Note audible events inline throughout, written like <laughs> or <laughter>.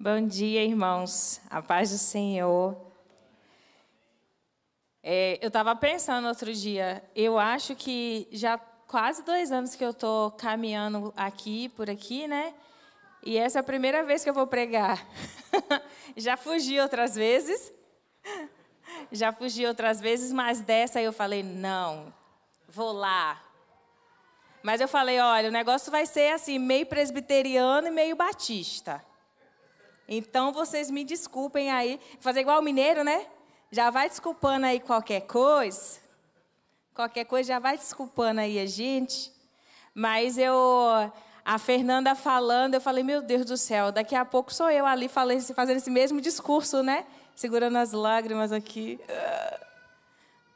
Bom dia, irmãos. A paz do Senhor. É, eu estava pensando outro dia, eu acho que já quase dois anos que eu estou caminhando aqui, por aqui, né? E essa é a primeira vez que eu vou pregar. <laughs> já fugi outras vezes, <laughs> já fugi outras vezes, mas dessa eu falei: não, vou lá. Mas eu falei: olha, o negócio vai ser assim, meio presbiteriano e meio batista. Então vocês me desculpem aí. Fazer igual o mineiro, né? Já vai desculpando aí qualquer coisa. Qualquer coisa já vai desculpando aí a gente. Mas eu, a Fernanda falando, eu falei, meu Deus do céu, daqui a pouco sou eu ali fazendo esse mesmo discurso, né? Segurando as lágrimas aqui.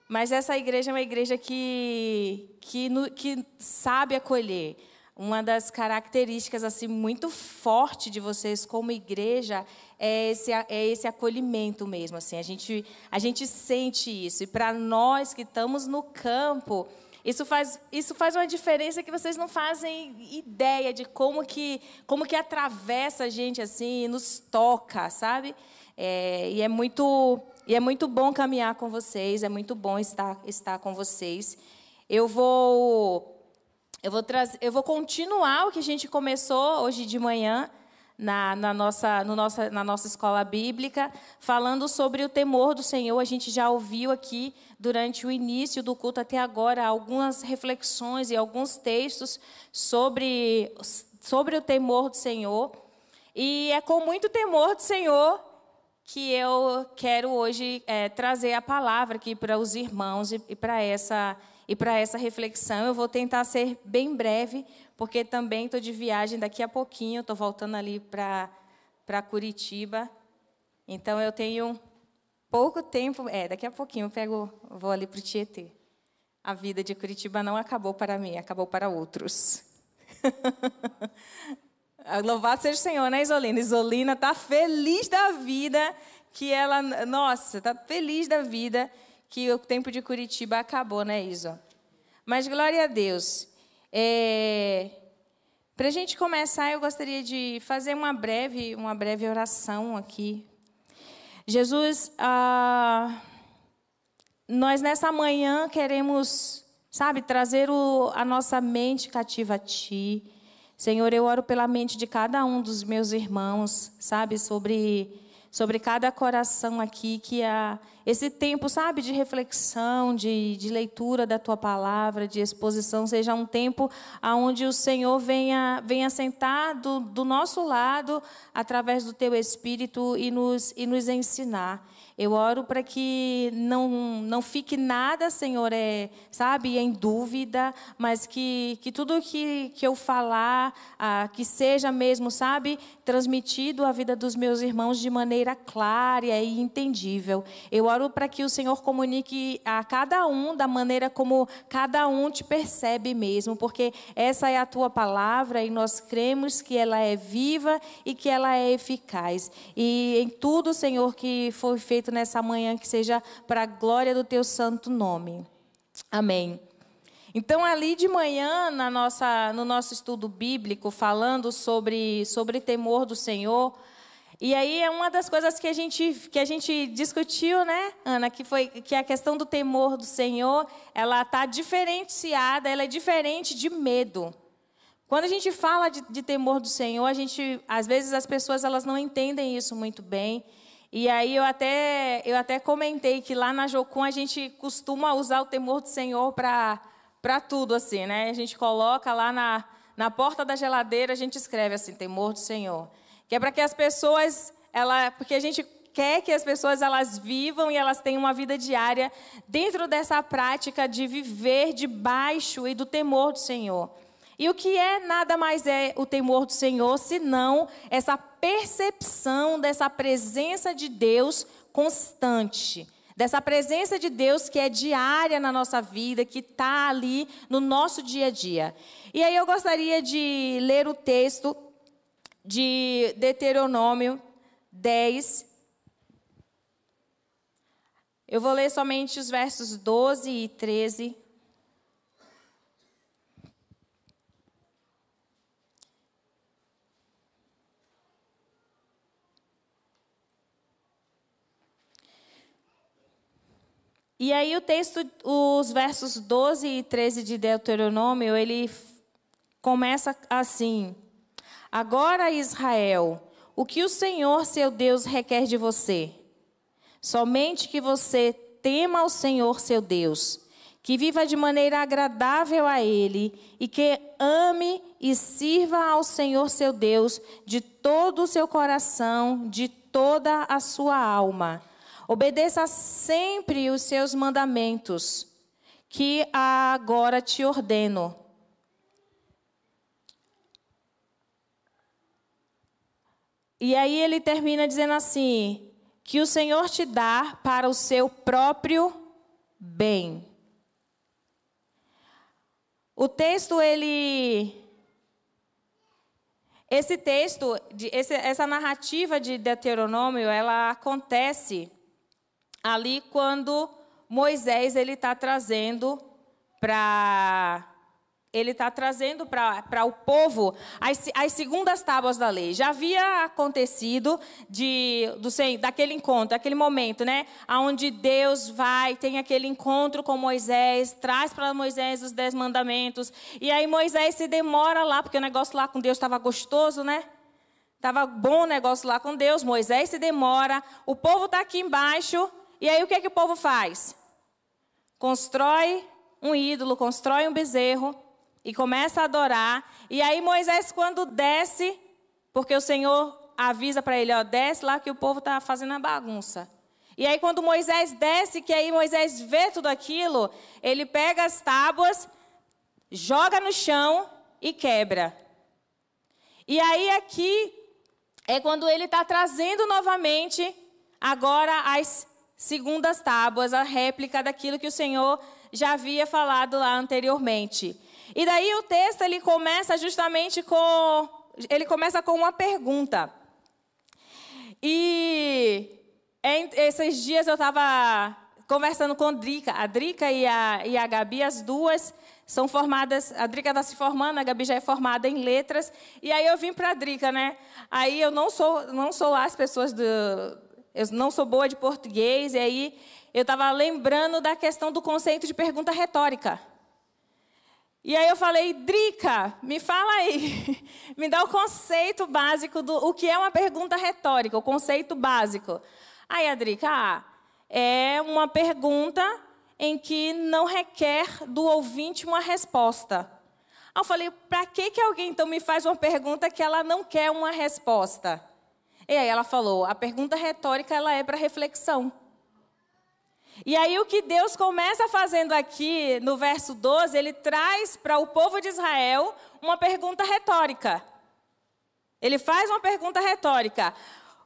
Mas essa igreja é uma igreja que, que, que sabe acolher. Uma das características assim muito forte de vocês como igreja é esse, é esse acolhimento mesmo. Assim, a gente a gente sente isso e para nós que estamos no campo isso faz, isso faz uma diferença que vocês não fazem ideia de como que, como que atravessa a gente assim, nos toca, sabe? É, e, é muito, e é muito bom caminhar com vocês, é muito bom estar, estar com vocês. Eu vou eu vou, trazer, eu vou continuar o que a gente começou hoje de manhã na, na, nossa, no nossa, na nossa escola bíblica, falando sobre o temor do Senhor. A gente já ouviu aqui, durante o início do culto até agora, algumas reflexões e alguns textos sobre, sobre o temor do Senhor. E é com muito temor do Senhor que eu quero hoje é, trazer a palavra aqui para os irmãos e, e para essa e para essa reflexão eu vou tentar ser bem breve, porque também estou de viagem daqui a pouquinho, estou voltando ali para Curitiba. Então eu tenho pouco tempo, é, daqui a pouquinho eu pego, vou ali para o Tietê. A vida de Curitiba não acabou para mim, acabou para outros. <laughs> Louvado seja o Senhor, né, Isolina? Isolina está feliz da vida que ela, nossa, está feliz da vida que o tempo de Curitiba acabou, né, Iso? Mas glória a Deus. É... Para a gente começar, eu gostaria de fazer uma breve, uma breve oração aqui. Jesus, ah, nós nessa manhã queremos, sabe, trazer o, a nossa mente cativa a Ti. Senhor, eu oro pela mente de cada um dos meus irmãos, sabe, sobre sobre cada coração aqui, que a, esse tempo, sabe, de reflexão, de, de leitura da tua palavra, de exposição, seja um tempo onde o Senhor venha, venha sentar do, do nosso lado, através do teu Espírito, e nos, e nos ensinar. Eu oro para que não, não fique nada, Senhor, é, sabe, em dúvida, mas que, que tudo que, que eu falar, ah, que seja mesmo, sabe, transmitido à vida dos meus irmãos de maneira clara e entendível. Eu oro para que o Senhor comunique a cada um da maneira como cada um te percebe mesmo, porque essa é a tua palavra e nós cremos que ela é viva e que ela é eficaz. E em tudo, Senhor, que foi feito nessa manhã, que seja para a glória do teu santo nome. Amém. Então, ali de manhã, na nossa, no nosso estudo bíblico, falando sobre, sobre temor do Senhor, e aí é uma das coisas que a gente, que a gente discutiu, né, Ana, que foi que a questão do temor do Senhor, ela está diferenciada, ela é diferente de medo. Quando a gente fala de, de temor do Senhor, a gente, às vezes as pessoas elas não entendem isso muito bem. E aí eu até, eu até comentei que lá na Jocum a gente costuma usar o temor do Senhor para tudo, assim, né? A gente coloca lá na, na porta da geladeira, a gente escreve assim, temor do Senhor. Que é para que as pessoas, ela, porque a gente quer que as pessoas elas vivam e elas tenham uma vida diária dentro dessa prática de viver debaixo e do temor do Senhor. E o que é nada mais é o temor do Senhor, senão essa percepção dessa presença de Deus constante. Dessa presença de Deus que é diária na nossa vida, que está ali no nosso dia a dia. E aí eu gostaria de ler o texto de Deuteronômio 10. Eu vou ler somente os versos 12 e 13. E aí o texto, os versos 12 e 13 de Deuteronômio, ele começa assim: Agora, Israel, o que o Senhor, seu Deus, requer de você? Somente que você tema ao Senhor, seu Deus, que viva de maneira agradável a Ele e que ame e sirva ao Senhor, seu Deus, de todo o seu coração, de toda a sua alma Obedeça sempre os seus mandamentos, que agora te ordeno. E aí ele termina dizendo assim: que o Senhor te dá para o seu próprio bem. O texto, ele. Esse texto, essa narrativa de Deuteronômio, ela acontece ali quando Moisés ele está trazendo para ele está trazendo para o povo as, as, segundas tábuas da lei. Já havia acontecido de, do, daquele encontro, daquele momento, né? Onde Deus vai, tem aquele encontro com Moisés, traz para Moisés os dez mandamentos. E aí Moisés se demora lá, porque o negócio lá com Deus estava gostoso, né? Estava bom o negócio lá com Deus. Moisés se demora, o povo está aqui embaixo. E aí o que, é que o povo faz? Constrói um ídolo, constrói um bezerro e começa a adorar. E aí Moisés, quando desce, porque o Senhor avisa para ele, ó, desce lá que o povo está fazendo a bagunça. E aí quando Moisés desce, que aí Moisés vê tudo aquilo, ele pega as tábuas, joga no chão e quebra. E aí aqui é quando ele está trazendo novamente agora as segundas tábuas, a réplica daquilo que o Senhor já havia falado lá anteriormente. E daí o texto ele começa justamente com ele começa com uma pergunta. E esses dias eu estava conversando com a Drica. A Drica e a, e a Gabi, as duas são formadas. A Drica está se formando, a Gabi já é formada em letras. E aí eu vim para a Drica, né? Aí eu não sou, não sou lá as pessoas do, eu não sou boa de português, e aí eu estava lembrando da questão do conceito de pergunta retórica. E aí eu falei, Drica, me fala aí, <laughs> me dá o conceito básico do o que é uma pergunta retórica, o conceito básico. Aí a Drica, ah, é uma pergunta em que não requer do ouvinte uma resposta. Aí eu falei, para que, que alguém então me faz uma pergunta que ela não quer uma resposta? E aí ela falou: a pergunta retórica ela é para reflexão. E aí o que Deus começa fazendo aqui no verso 12, ele traz para o povo de Israel uma pergunta retórica. Ele faz uma pergunta retórica.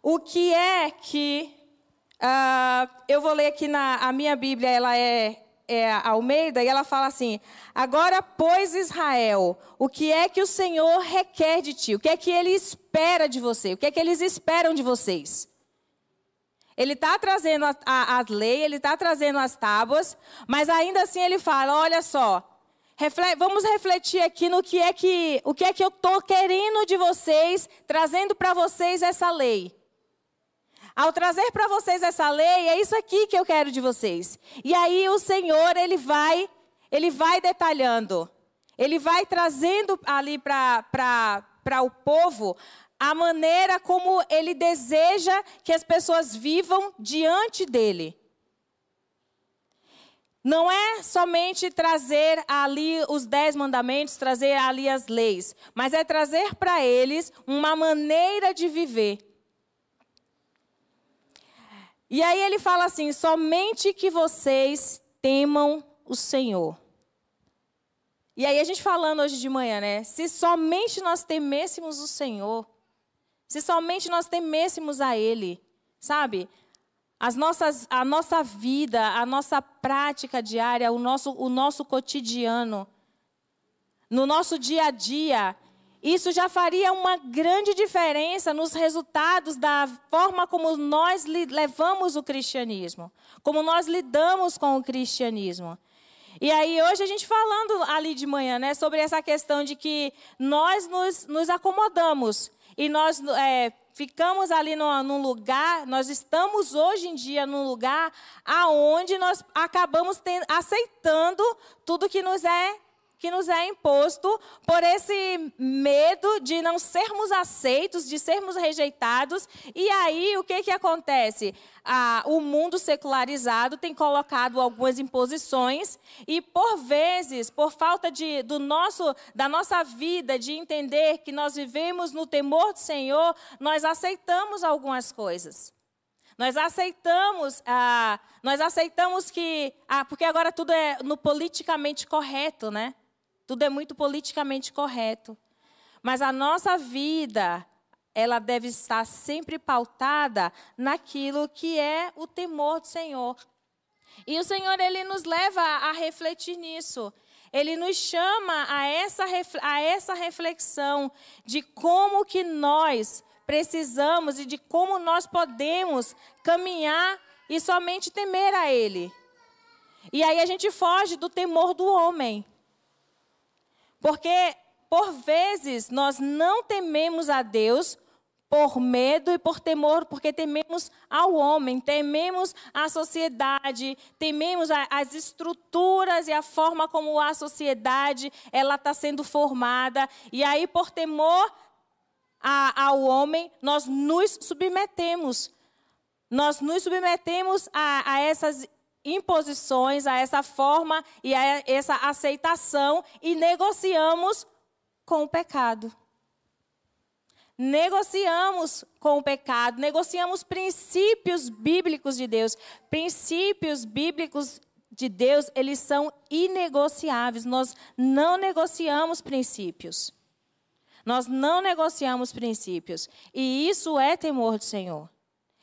O que é que uh, eu vou ler aqui na a minha Bíblia, ela é é, Almeida, e ela fala assim: Agora, pois, Israel, o que é que o Senhor requer de ti? O que é que ele espera de você? O que é que eles esperam de vocês? Ele está trazendo a, a, a, lei, ele está trazendo as tábuas, mas ainda assim ele fala: olha só, vamos refletir aqui no que é que, o que é que eu estou querendo de vocês, trazendo para vocês essa lei. Ao trazer para vocês essa lei, é isso aqui que eu quero de vocês. E aí o Senhor, ele vai, ele vai detalhando. Ele vai trazendo ali para o povo a maneira como ele deseja que as pessoas vivam diante dele. Não é somente trazer ali os dez mandamentos, trazer ali as leis, mas é trazer para eles uma maneira de viver. E aí ele fala assim: somente que vocês temam o Senhor. E aí a gente falando hoje de manhã, né? Se somente nós temêssemos o Senhor, se somente nós temêssemos a Ele, sabe? As nossas, a nossa vida, a nossa prática diária, o nosso, o nosso cotidiano, no nosso dia a dia, isso já faria uma grande diferença nos resultados da forma como nós levamos o cristianismo, como nós lidamos com o cristianismo. E aí, hoje a gente falando ali de manhã, né, sobre essa questão de que nós nos, nos acomodamos e nós é, ficamos ali no, num lugar, nós estamos hoje em dia num lugar aonde nós acabamos tendo, aceitando tudo que nos é que nos é imposto por esse medo de não sermos aceitos, de sermos rejeitados. E aí, o que, que acontece? Ah, o mundo secularizado tem colocado algumas imposições e, por vezes, por falta de, do nosso, da nossa vida, de entender que nós vivemos no temor do Senhor, nós aceitamos algumas coisas. Nós aceitamos, ah, nós aceitamos que, ah, porque agora tudo é no politicamente correto, né? Tudo é muito politicamente correto. Mas a nossa vida, ela deve estar sempre pautada naquilo que é o temor do Senhor. E o Senhor, ele nos leva a refletir nisso. Ele nos chama a essa, a essa reflexão de como que nós precisamos e de como nós podemos caminhar e somente temer a Ele. E aí a gente foge do temor do homem. Porque, por vezes, nós não tememos a Deus por medo e por temor, porque tememos ao homem, tememos a sociedade, tememos a, as estruturas e a forma como a sociedade ela está sendo formada. E aí, por temor a, ao homem, nós nos submetemos. Nós nos submetemos a, a essas imposições, a essa forma e a essa aceitação e negociamos com o pecado. Negociamos com o pecado, negociamos princípios bíblicos de Deus. Princípios bíblicos de Deus, eles são inegociáveis. Nós não negociamos princípios. Nós não negociamos princípios. E isso é temor do Senhor.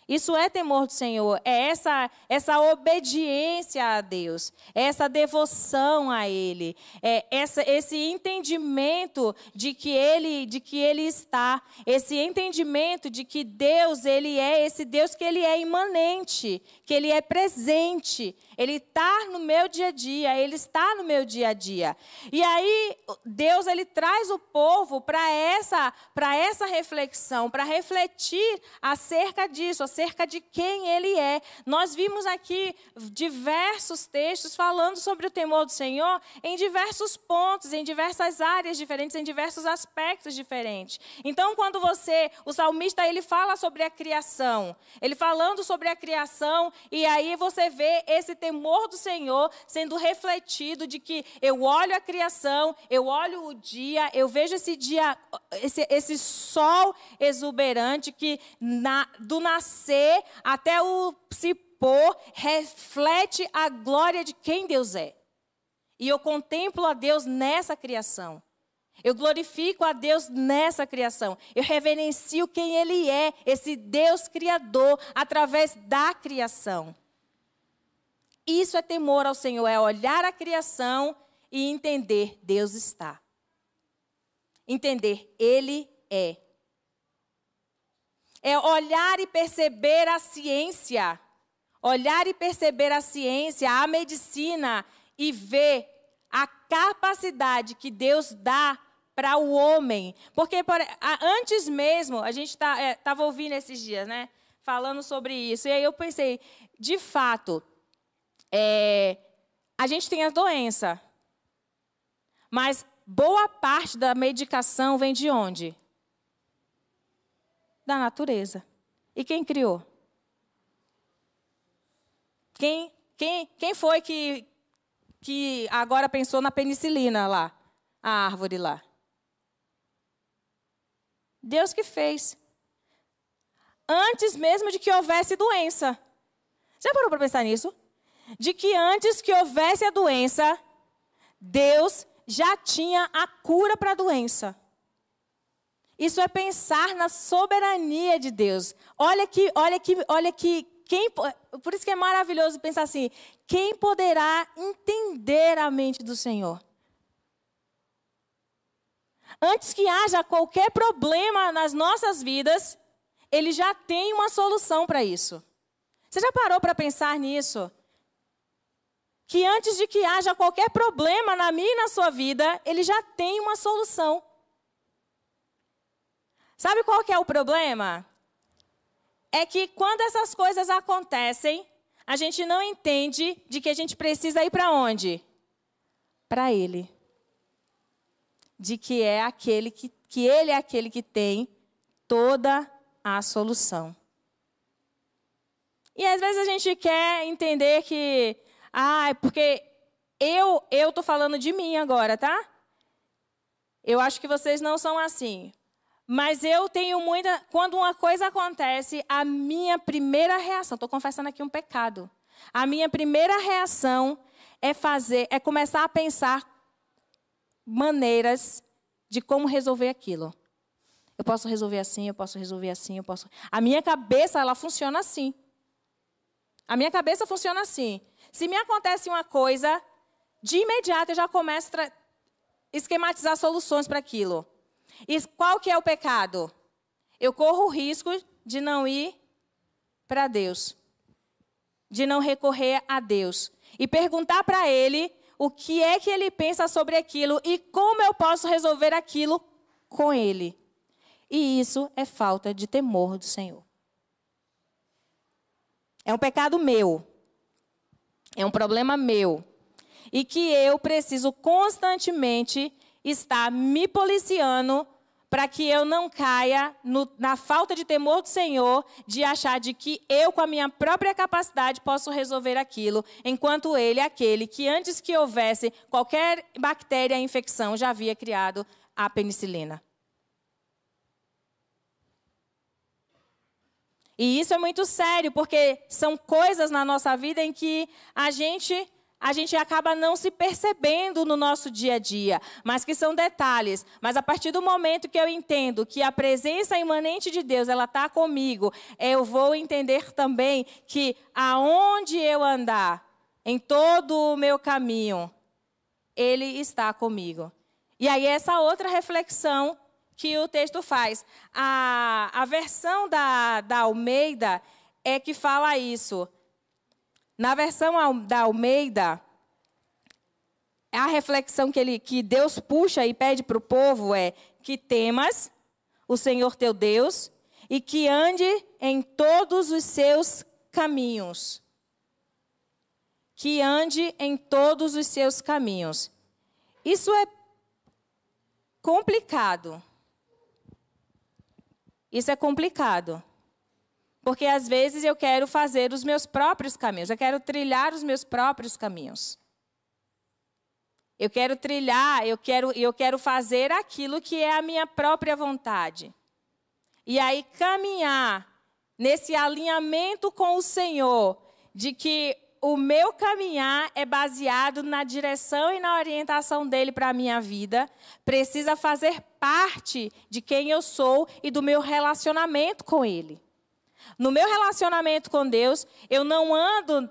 Isso é temor do Senhor, é essa, essa obediência a Deus, é essa devoção a Ele, é essa, esse entendimento de que Ele, de que Ele está, esse entendimento de que Deus ele é esse Deus que Ele é imanente, que Ele é presente, Ele está no meu dia a dia, Ele está no meu dia a dia. E aí Deus ele traz o povo para essa, para essa reflexão, para refletir acerca disso acerca de quem ele é. Nós vimos aqui diversos textos falando sobre o temor do Senhor em diversos pontos, em diversas áreas diferentes, em diversos aspectos diferentes. Então, quando você, o salmista, ele fala sobre a criação, ele falando sobre a criação, e aí você vê esse temor do Senhor sendo refletido de que eu olho a criação, eu olho o dia, eu vejo esse dia, esse, esse sol exuberante que na, do nascer nascer até o se pôr, reflete a glória de quem Deus é. E eu contemplo a Deus nessa criação. Eu glorifico a Deus nessa criação. Eu reverencio quem Ele é, esse Deus criador, através da criação. Isso é temor ao Senhor, é olhar a criação e entender: Deus está. Entender, Ele é é olhar e perceber a ciência. Olhar e perceber a ciência, a medicina e ver a capacidade que Deus dá para o homem. Porque por, antes mesmo, a gente estava tá, é, ouvindo esses dias, né? Falando sobre isso. E aí eu pensei, de fato, é, a gente tem a doença. Mas boa parte da medicação vem de onde? Da natureza. E quem criou? Quem, quem, quem foi que, que agora pensou na penicilina lá? A árvore lá. Deus que fez. Antes mesmo de que houvesse doença. Já parou para pensar nisso? De que antes que houvesse a doença, Deus já tinha a cura para a doença. Isso é pensar na soberania de Deus. Olha que, olha que, olha que quem, por isso que é maravilhoso pensar assim: quem poderá entender a mente do Senhor? Antes que haja qualquer problema nas nossas vidas, ele já tem uma solução para isso. Você já parou para pensar nisso? Que antes de que haja qualquer problema na minha e na sua vida, ele já tem uma solução. Sabe qual que é o problema? é que quando essas coisas acontecem, a gente não entende de que a gente precisa ir para onde? Para Ele. De que é aquele que, que Ele é aquele que tem toda a solução. E às vezes a gente quer entender que, ah, porque eu eu tô falando de mim agora, tá? Eu acho que vocês não são assim. Mas eu tenho muita. Quando uma coisa acontece, a minha primeira reação, estou confessando aqui um pecado. A minha primeira reação é fazer, é começar a pensar maneiras de como resolver aquilo. Eu posso resolver assim, eu posso resolver assim, eu posso. A minha cabeça, ela funciona assim. A minha cabeça funciona assim. Se me acontece uma coisa, de imediato eu já começo a esquematizar soluções para aquilo. E qual que é o pecado? Eu corro o risco de não ir para Deus, de não recorrer a Deus e perguntar para Ele o que é que Ele pensa sobre aquilo e como eu posso resolver aquilo com Ele. E isso é falta de temor do Senhor. É um pecado meu. É um problema meu. E que eu preciso constantemente está me policiando para que eu não caia no, na falta de temor do Senhor, de achar de que eu, com a minha própria capacidade, posso resolver aquilo, enquanto Ele aquele que, antes que houvesse qualquer bactéria, infecção, já havia criado a penicilina. E isso é muito sério, porque são coisas na nossa vida em que a gente a gente acaba não se percebendo no nosso dia a dia, mas que são detalhes. Mas a partir do momento que eu entendo que a presença imanente de Deus ela está comigo, eu vou entender também que aonde eu andar, em todo o meu caminho, Ele está comigo. E aí essa outra reflexão que o texto faz. A, a versão da, da Almeida é que fala isso. Na versão da Almeida, a reflexão que, ele, que Deus puxa e pede para o povo é que temas o Senhor teu Deus e que ande em todos os seus caminhos. Que ande em todos os seus caminhos. Isso é complicado. Isso é complicado. Porque às vezes eu quero fazer os meus próprios caminhos, eu quero trilhar os meus próprios caminhos. Eu quero trilhar, eu quero, eu quero fazer aquilo que é a minha própria vontade. E aí caminhar nesse alinhamento com o Senhor, de que o meu caminhar é baseado na direção e na orientação dele para a minha vida, precisa fazer parte de quem eu sou e do meu relacionamento com ele. No meu relacionamento com Deus, eu não ando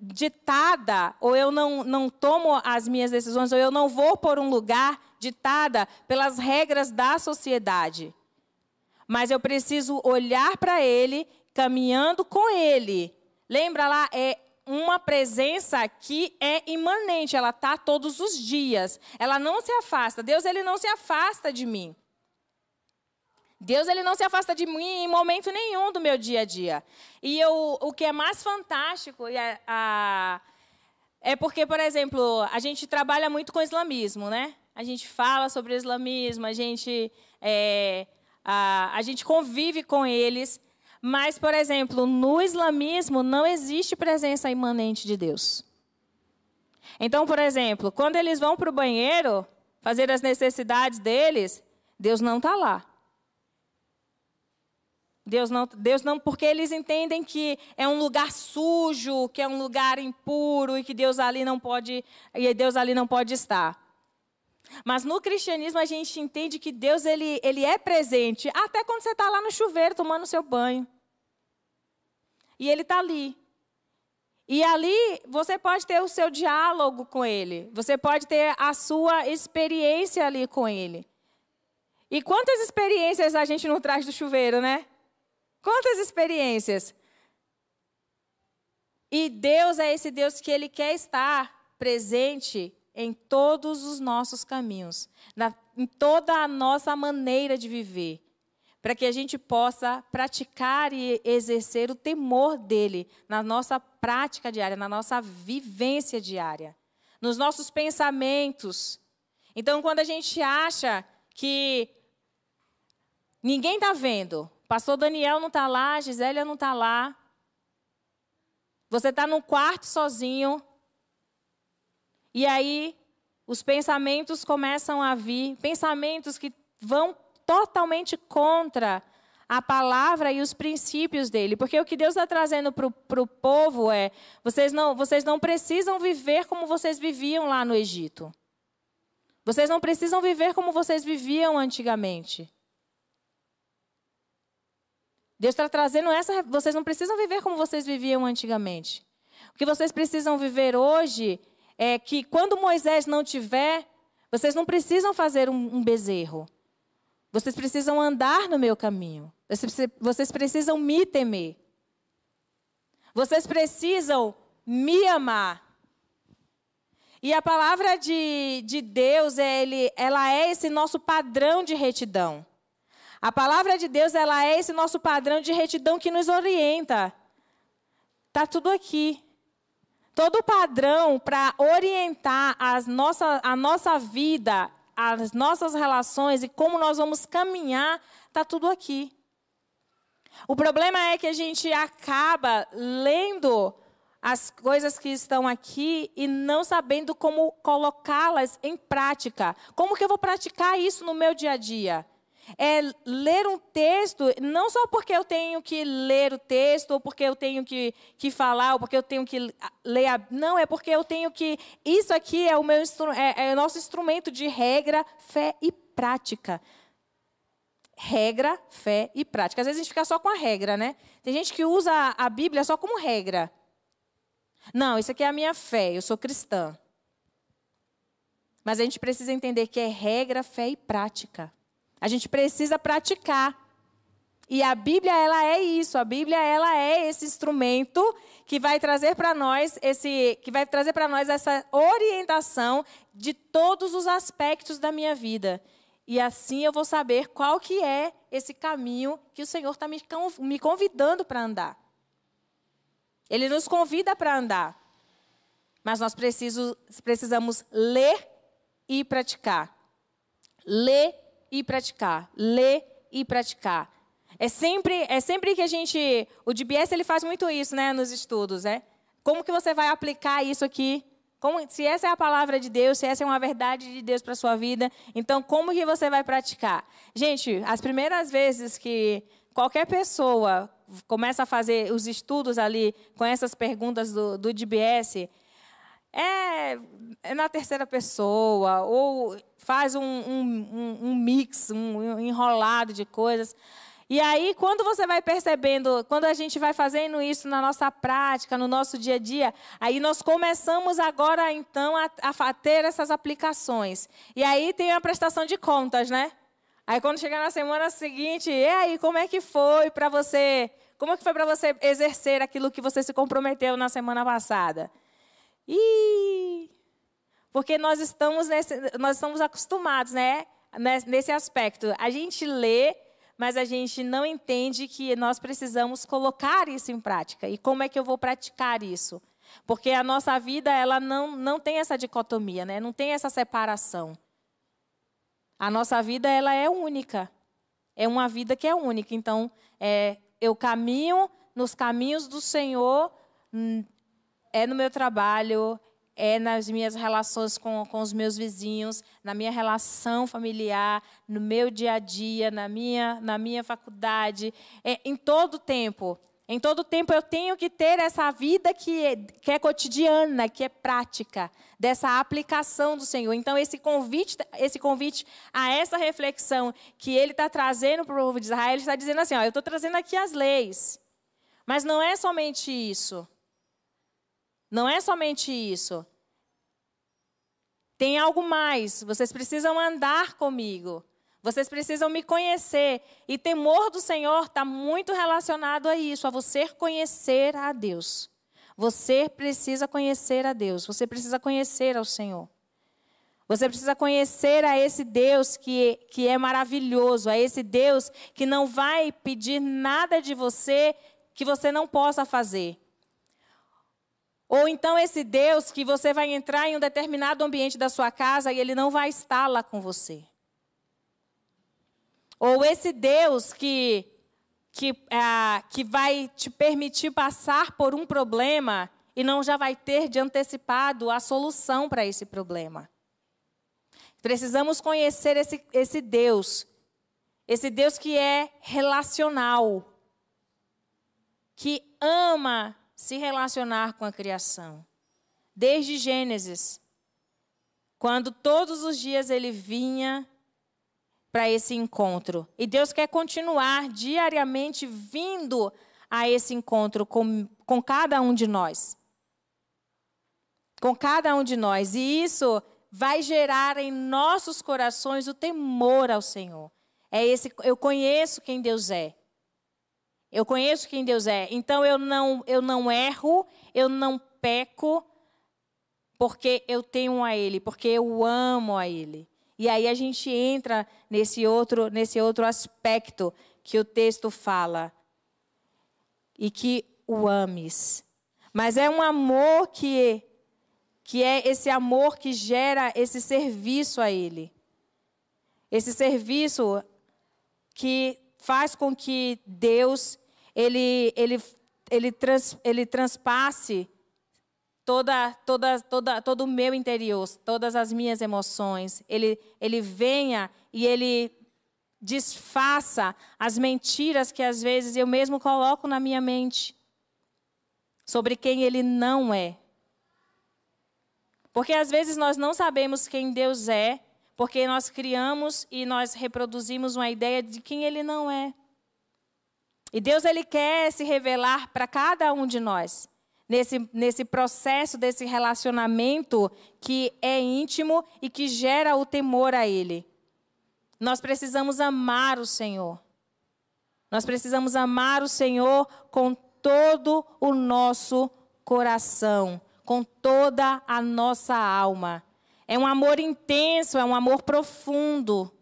ditada, ou eu não, não tomo as minhas decisões, ou eu não vou por um lugar ditada pelas regras da sociedade. Mas eu preciso olhar para Ele, caminhando com Ele. Lembra lá, é uma presença que é imanente, ela está todos os dias. Ela não se afasta. Deus ele não se afasta de mim. Deus ele não se afasta de mim em momento nenhum do meu dia a dia. E eu, o que é mais fantástico é, a, é porque, por exemplo, a gente trabalha muito com islamismo, né? A gente fala sobre o islamismo, a gente, é, a, a gente convive com eles. Mas, por exemplo, no islamismo não existe presença imanente de Deus. Então, por exemplo, quando eles vão para o banheiro fazer as necessidades deles, Deus não está lá. Deus não, Deus não, porque eles entendem que é um lugar sujo, que é um lugar impuro e que Deus ali não pode, e Deus ali não pode estar. Mas no cristianismo a gente entende que Deus ele, ele é presente até quando você está lá no chuveiro tomando seu banho. E ele está ali. E ali você pode ter o seu diálogo com ele. Você pode ter a sua experiência ali com ele. E quantas experiências a gente não traz do chuveiro, né? Quantas experiências? E Deus é esse Deus que Ele quer estar presente em todos os nossos caminhos, na, em toda a nossa maneira de viver. para que a gente possa praticar e exercer o temor dele na nossa prática diária, na nossa vivência diária, nos nossos pensamentos. Então, quando a gente acha que ninguém está vendo, pastor Daniel não está lá, Gisélia não está lá, você está no quarto sozinho, e aí os pensamentos começam a vir, pensamentos que vão totalmente contra a palavra e os princípios dele. Porque o que Deus está trazendo para o povo é: vocês não, vocês não precisam viver como vocês viviam lá no Egito. Vocês não precisam viver como vocês viviam antigamente. Deus está trazendo essa. Vocês não precisam viver como vocês viviam antigamente. O que vocês precisam viver hoje é que quando Moisés não tiver, vocês não precisam fazer um, um bezerro. Vocês precisam andar no meu caminho. Vocês precisam me temer. Vocês precisam me amar. E a palavra de, de Deus, é ele, ela é esse nosso padrão de retidão. A palavra de Deus, ela é esse nosso padrão de retidão que nos orienta. Está tudo aqui. Todo o padrão para orientar as nossa, a nossa vida as nossas relações e como nós vamos caminhar, está tudo aqui. O problema é que a gente acaba lendo as coisas que estão aqui e não sabendo como colocá-las em prática. Como que eu vou praticar isso no meu dia a dia? É ler um texto, não só porque eu tenho que ler o texto, ou porque eu tenho que, que falar, ou porque eu tenho que ler. A, não, é porque eu tenho que. Isso aqui é o, meu, é, é o nosso instrumento de regra, fé e prática. Regra, fé e prática. Às vezes a gente fica só com a regra, né? Tem gente que usa a Bíblia só como regra. Não, isso aqui é a minha fé, eu sou cristã. Mas a gente precisa entender que é regra, fé e prática. A gente precisa praticar. E a Bíblia ela é isso, a Bíblia ela é esse instrumento que vai trazer para nós esse que vai trazer para nós essa orientação de todos os aspectos da minha vida. E assim eu vou saber qual que é esse caminho que o Senhor está me convidando para andar. Ele nos convida para andar. Mas nós preciso, precisamos ler e praticar. Ler e praticar. Ler e praticar. É sempre, é sempre que a gente. O DBS ele faz muito isso né, nos estudos. Né? Como que você vai aplicar isso aqui? Como, se essa é a palavra de Deus, se essa é uma verdade de Deus para a sua vida, então como que você vai praticar? Gente, as primeiras vezes que qualquer pessoa começa a fazer os estudos ali com essas perguntas do, do DBS, é, é na terceira pessoa, ou faz um, um, um, mix, um enrolado de coisas. E aí, quando você vai percebendo, quando a gente vai fazendo isso na nossa prática, no nosso dia a dia, aí nós começamos agora, então, a, a ter essas aplicações. E aí tem a prestação de contas, né? Aí, quando chegar na semana seguinte, e aí, como é que foi para você? Como é que foi para você exercer aquilo que você se comprometeu na semana passada? E porque nós estamos nesse, nós estamos acostumados, né, nesse aspecto. A gente lê, mas a gente não entende que nós precisamos colocar isso em prática. E como é que eu vou praticar isso? Porque a nossa vida ela não, não tem essa dicotomia, né? não tem essa separação. A nossa vida ela é única. É uma vida que é única. Então, é, eu caminho nos caminhos do Senhor hum, é no meu trabalho, é nas minhas relações com, com os meus vizinhos, na minha relação familiar, no meu dia a dia, na minha, na minha faculdade, é, em todo tempo. Em todo tempo eu tenho que ter essa vida que é, que é cotidiana, que é prática, dessa aplicação do Senhor. Então, esse convite, esse convite a essa reflexão que ele está trazendo para o povo de Israel, ele está dizendo assim: ó, eu estou trazendo aqui as leis. Mas não é somente isso. Não é somente isso. Tem algo mais. Vocês precisam andar comigo. Vocês precisam me conhecer. E temor do Senhor está muito relacionado a isso, a você conhecer a Deus. Você precisa conhecer a Deus. Você precisa conhecer ao Senhor. Você precisa conhecer a esse Deus que, que é maravilhoso, a esse Deus que não vai pedir nada de você que você não possa fazer. Ou então esse Deus que você vai entrar em um determinado ambiente da sua casa e ele não vai estar lá com você. Ou esse Deus que, que, é, que vai te permitir passar por um problema e não já vai ter de antecipado a solução para esse problema. Precisamos conhecer esse, esse Deus, esse Deus que é relacional, que ama se relacionar com a criação. Desde Gênesis, quando todos os dias ele vinha para esse encontro. E Deus quer continuar diariamente vindo a esse encontro com, com cada um de nós. Com cada um de nós. E isso vai gerar em nossos corações o temor ao Senhor. É esse, eu conheço quem Deus é. Eu conheço quem Deus é. Então eu não, eu não erro, eu não peco, porque eu tenho a Ele, porque eu amo a Ele. E aí a gente entra nesse outro, nesse outro aspecto que o texto fala. E que o ames. Mas é um amor que que é esse amor que gera esse serviço a Ele. Esse serviço que faz com que Deus ele, ele, ele, trans, ele transpasse toda, toda, toda, todo o meu interior, todas as minhas emoções. Ele, ele venha e ele desfaça as mentiras que às vezes eu mesmo coloco na minha mente sobre quem ele não é. Porque às vezes nós não sabemos quem Deus é, porque nós criamos e nós reproduzimos uma ideia de quem Ele não é. E Deus ele quer se revelar para cada um de nós nesse, nesse processo desse relacionamento que é íntimo e que gera o temor a Ele. Nós precisamos amar o Senhor. Nós precisamos amar o Senhor com todo o nosso coração, com toda a nossa alma. É um amor intenso, é um amor profundo.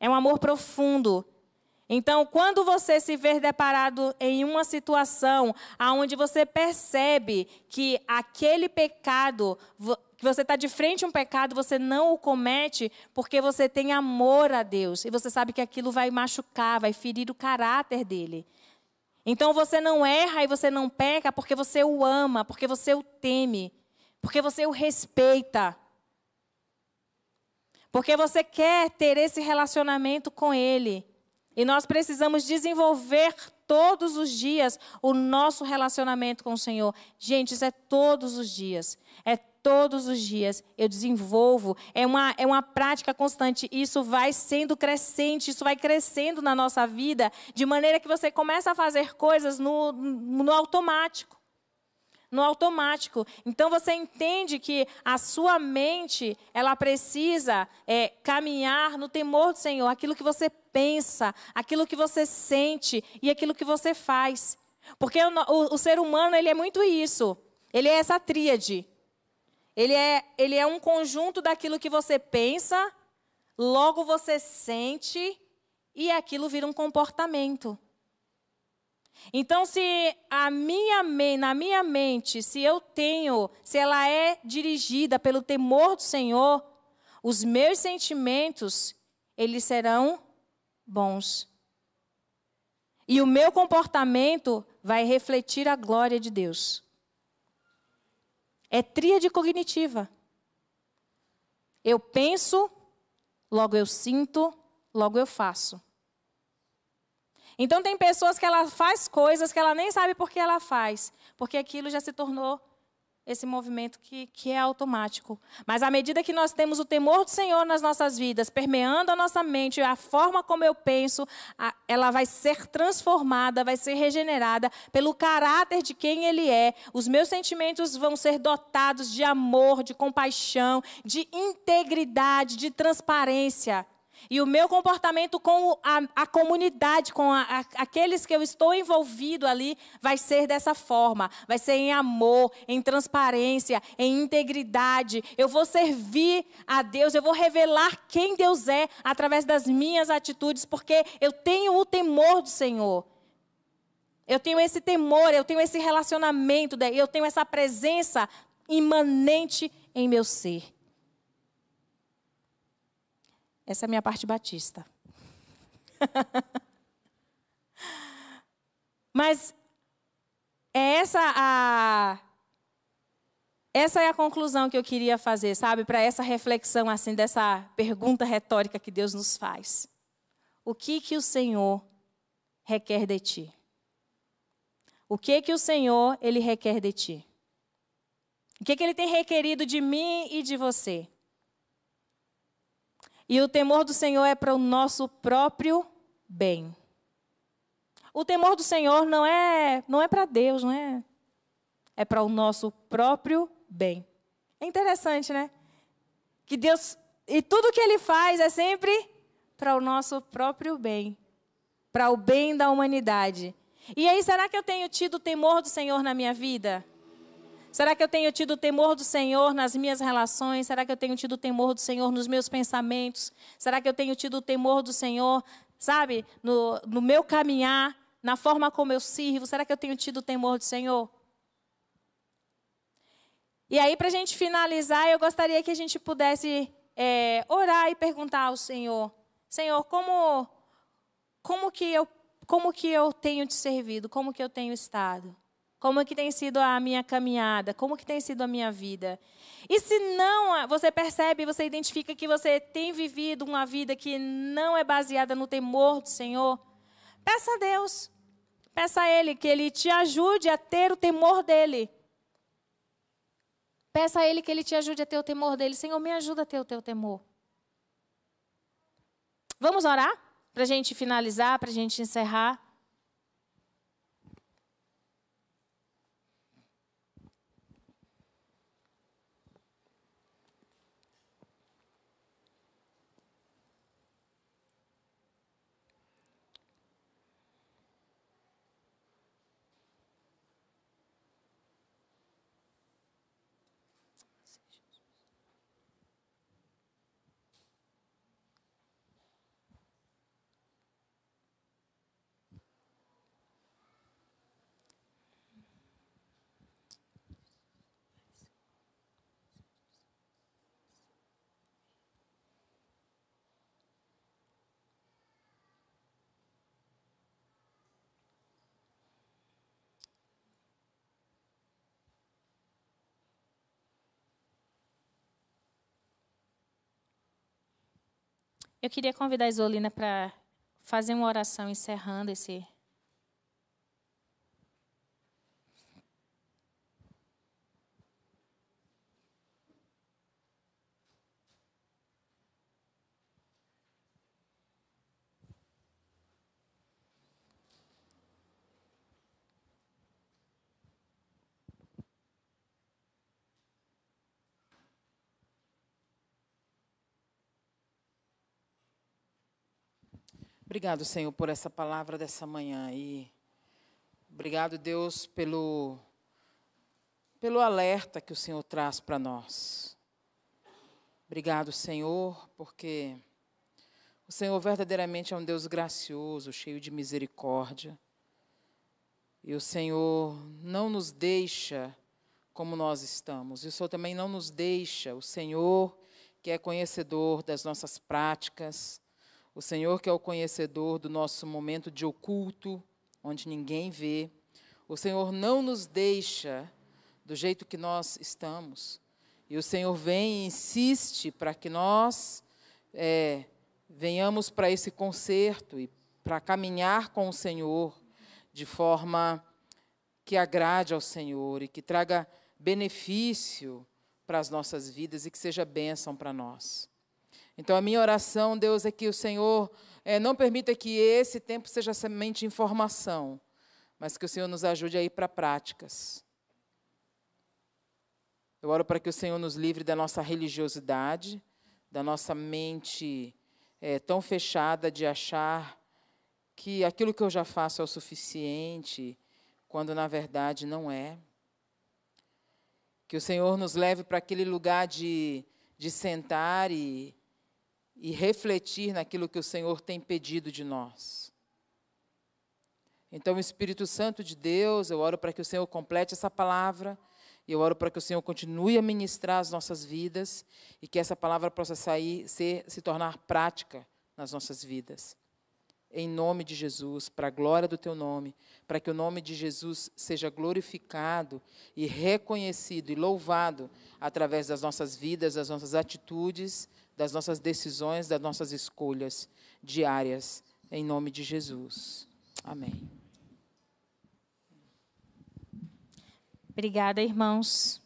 É um amor profundo. Então, quando você se ver deparado em uma situação onde você percebe que aquele pecado, que você está de frente a um pecado, você não o comete porque você tem amor a Deus. E você sabe que aquilo vai machucar, vai ferir o caráter dele. Então você não erra e você não peca porque você o ama, porque você o teme, porque você o respeita. Porque você quer ter esse relacionamento com ele. E nós precisamos desenvolver todos os dias o nosso relacionamento com o Senhor. Gente, isso é todos os dias. É todos os dias eu desenvolvo. É uma, é uma prática constante. Isso vai sendo crescente, isso vai crescendo na nossa vida, de maneira que você começa a fazer coisas no, no automático. No automático. Então você entende que a sua mente, ela precisa é, caminhar no temor do Senhor, aquilo que você pensa, aquilo que você sente e aquilo que você faz. Porque o, o, o ser humano, ele é muito isso. Ele é essa tríade. Ele é, ele é um conjunto daquilo que você pensa, logo você sente e aquilo vira um comportamento. Então, se a minha na minha mente, se eu tenho, se ela é dirigida pelo temor do Senhor, os meus sentimentos, eles serão bons. E o meu comportamento vai refletir a glória de Deus. É tríade cognitiva. Eu penso, logo eu sinto, logo eu faço. Então tem pessoas que ela faz coisas que ela nem sabe por que ela faz, porque aquilo já se tornou esse movimento que, que é automático. Mas à medida que nós temos o temor do Senhor nas nossas vidas, permeando a nossa mente, a forma como eu penso, a, ela vai ser transformada, vai ser regenerada pelo caráter de quem Ele é. Os meus sentimentos vão ser dotados de amor, de compaixão, de integridade, de transparência. E o meu comportamento com a, a comunidade, com a, a, aqueles que eu estou envolvido ali, vai ser dessa forma. Vai ser em amor, em transparência, em integridade. Eu vou servir a Deus, eu vou revelar quem Deus é através das minhas atitudes, porque eu tenho o temor do Senhor. Eu tenho esse temor, eu tenho esse relacionamento, eu tenho essa presença imanente em meu ser. Essa é a minha parte batista. <laughs> Mas é essa a essa é a conclusão que eu queria fazer, sabe, para essa reflexão assim dessa pergunta retórica que Deus nos faz. O que que o Senhor requer de ti? O que que o Senhor ele requer de ti? O que que ele tem requerido de mim e de você? E o temor do Senhor é para o nosso próprio bem. O temor do Senhor não é não é para Deus, não é? É para o nosso próprio bem. É interessante, né? Que Deus e tudo que ele faz é sempre para o nosso próprio bem, para o bem da humanidade. E aí, será que eu tenho tido temor do Senhor na minha vida? Será que eu tenho tido o temor do Senhor nas minhas relações? Será que eu tenho tido o temor do Senhor nos meus pensamentos? Será que eu tenho tido o temor do Senhor, sabe, no, no meu caminhar, na forma como eu sirvo? Será que eu tenho tido o temor do Senhor? E aí, para a gente finalizar, eu gostaria que a gente pudesse é, orar e perguntar ao Senhor: Senhor, como, como, que eu, como que eu tenho te servido? Como que eu tenho estado? Como que tem sido a minha caminhada? Como que tem sido a minha vida? E se não, você percebe, você identifica que você tem vivido uma vida que não é baseada no temor do Senhor, peça a Deus. Peça a Ele que Ele te ajude a ter o temor dEle. Peça a Ele que Ele te ajude a ter o temor dEle. Senhor, me ajuda a ter o teu temor. Vamos orar? Para a gente finalizar, para a gente encerrar. Eu queria convidar a Isolina para fazer uma oração encerrando esse Obrigado, Senhor, por essa palavra dessa manhã e obrigado, Deus, pelo pelo alerta que o Senhor traz para nós. Obrigado, Senhor, porque o Senhor verdadeiramente é um Deus gracioso, cheio de misericórdia. E o Senhor não nos deixa como nós estamos. E o Senhor também não nos deixa. O Senhor, que é conhecedor das nossas práticas, o Senhor que é o conhecedor do nosso momento de oculto, onde ninguém vê. O Senhor não nos deixa do jeito que nós estamos. E o Senhor vem e insiste para que nós é, venhamos para esse concerto e para caminhar com o Senhor de forma que agrade ao Senhor e que traga benefício para as nossas vidas e que seja bênção para nós. Então, a minha oração, Deus, é que o Senhor é, não permita que esse tempo seja somente informação, mas que o Senhor nos ajude a ir para práticas. Eu oro para que o Senhor nos livre da nossa religiosidade, da nossa mente é, tão fechada de achar que aquilo que eu já faço é o suficiente, quando na verdade não é. Que o Senhor nos leve para aquele lugar de, de sentar e, e refletir naquilo que o Senhor tem pedido de nós. Então, o Espírito Santo de Deus, eu oro para que o Senhor complete essa palavra, e eu oro para que o Senhor continue a ministrar as nossas vidas e que essa palavra possa sair, ser, se tornar prática nas nossas vidas em nome de Jesus, para a glória do teu nome, para que o nome de Jesus seja glorificado e reconhecido e louvado através das nossas vidas, das nossas atitudes, das nossas decisões, das nossas escolhas diárias, em nome de Jesus. Amém. Obrigada, irmãos.